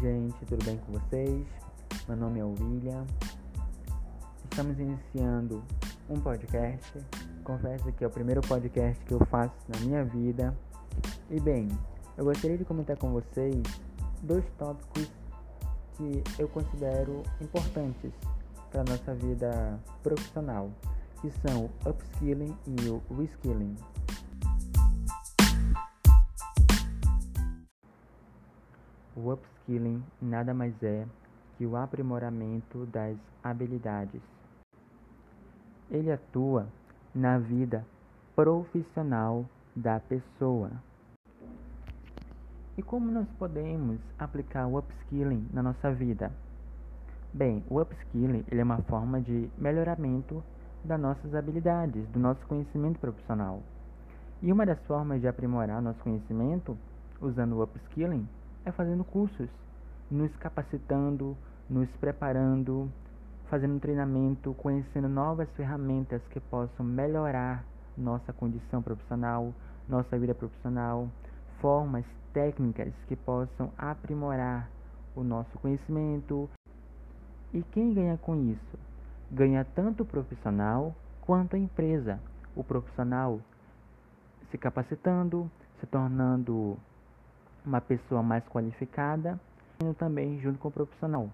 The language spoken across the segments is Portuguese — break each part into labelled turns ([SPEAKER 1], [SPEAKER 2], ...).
[SPEAKER 1] gente, tudo bem com vocês? Meu nome é William. Estamos iniciando um podcast. Confesso que é o primeiro podcast que eu faço na minha vida. E bem, eu gostaria de comentar com vocês dois tópicos que eu considero importantes para nossa vida profissional, que são o upskilling e o reskilling. O upskilling nada mais é que o aprimoramento das habilidades. Ele atua na vida profissional da pessoa. E como nós podemos aplicar o upskilling na nossa vida? Bem, o upskilling ele é uma forma de melhoramento das nossas habilidades, do nosso conhecimento profissional. E uma das formas de aprimorar nosso conhecimento usando o upskilling é fazendo cursos, nos capacitando, nos preparando, fazendo treinamento, conhecendo novas ferramentas que possam melhorar nossa condição profissional, nossa vida profissional, formas técnicas que possam aprimorar o nosso conhecimento. E quem ganha com isso? Ganha tanto o profissional quanto a empresa. O profissional se capacitando, se tornando uma pessoa mais qualificada, e também junto com o profissional,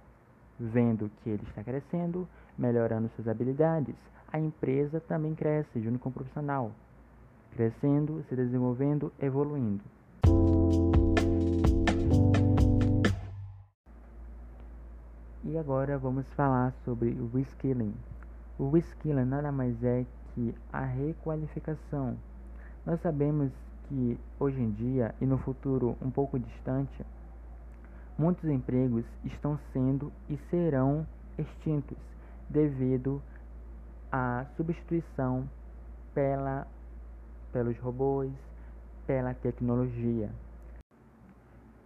[SPEAKER 1] vendo que ele está crescendo, melhorando suas habilidades. A empresa também cresce junto com o profissional, crescendo, se desenvolvendo, evoluindo. E agora vamos falar sobre o reskilling. O reskilling nada mais é que a requalificação. Nós sabemos que hoje em dia e no futuro um pouco distante, muitos empregos estão sendo e serão extintos devido à substituição pela, pelos robôs, pela tecnologia.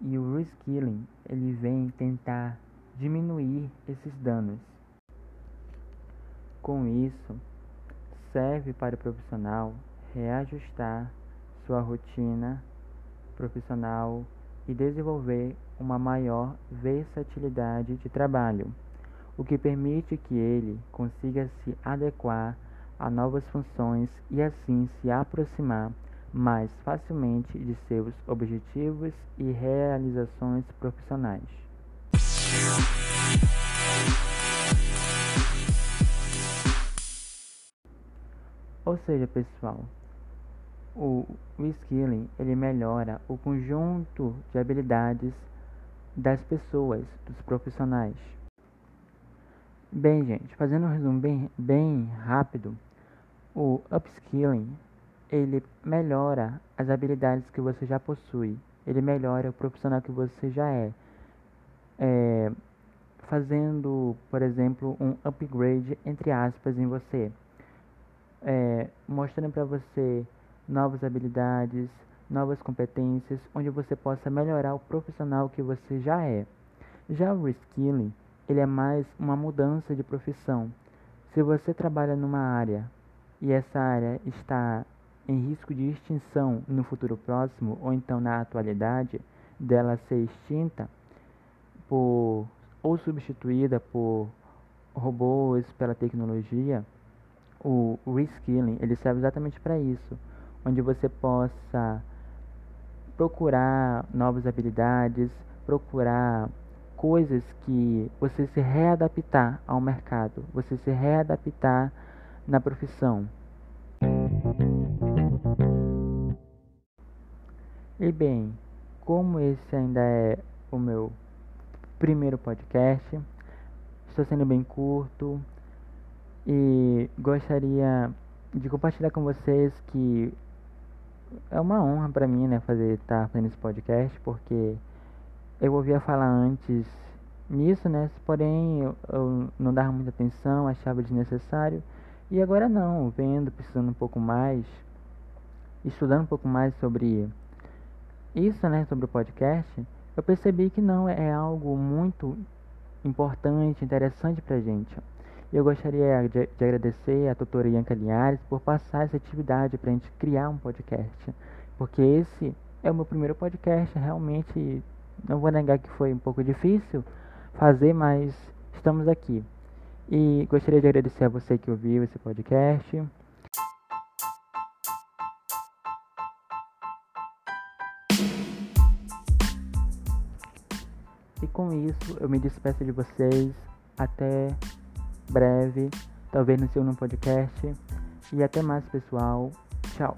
[SPEAKER 1] E o reskilling ele vem tentar diminuir esses danos. Com isso, serve para o profissional reajustar sua rotina profissional e desenvolver uma maior versatilidade de trabalho, o que permite que ele consiga se adequar a novas funções e assim se aproximar mais facilmente de seus objetivos e realizações profissionais. Ou seja, pessoal, o skilling ele melhora o conjunto de habilidades das pessoas, dos profissionais. Bem, gente, fazendo um resumo bem, bem rápido, o upskilling ele melhora as habilidades que você já possui, ele melhora o profissional que você já é, é fazendo, por exemplo, um upgrade entre aspas em você, é, mostrando para você novas habilidades, novas competências, onde você possa melhorar o profissional que você já é. Já o reskilling, ele é mais uma mudança de profissão. Se você trabalha numa área e essa área está em risco de extinção no futuro próximo ou então na atualidade dela ser extinta por ou substituída por robôs pela tecnologia, o reskilling ele serve exatamente para isso onde você possa procurar novas habilidades, procurar coisas que você se readaptar ao mercado, você se readaptar na profissão. E bem, como esse ainda é o meu primeiro podcast, estou sendo bem curto e gostaria de compartilhar com vocês que é uma honra para mim, né, fazer estar tá fazendo esse podcast, porque eu ouvia falar antes nisso, né, porém eu, eu não dava muita atenção, achava desnecessário, e agora não, vendo, precisando um pouco mais, estudando um pouco mais sobre isso, né, sobre o podcast, eu percebi que não é algo muito importante, interessante pra gente. E eu gostaria de, de agradecer a tutora Ianca Linhares por passar essa atividade para a gente criar um podcast. Porque esse é o meu primeiro podcast realmente Não vou negar que foi um pouco difícil fazer, mas estamos aqui. E gostaria de agradecer a você que ouviu esse podcast. E com isso eu me despeço de vocês. Até breve. Talvez no seu no podcast. E até mais, pessoal. Tchau.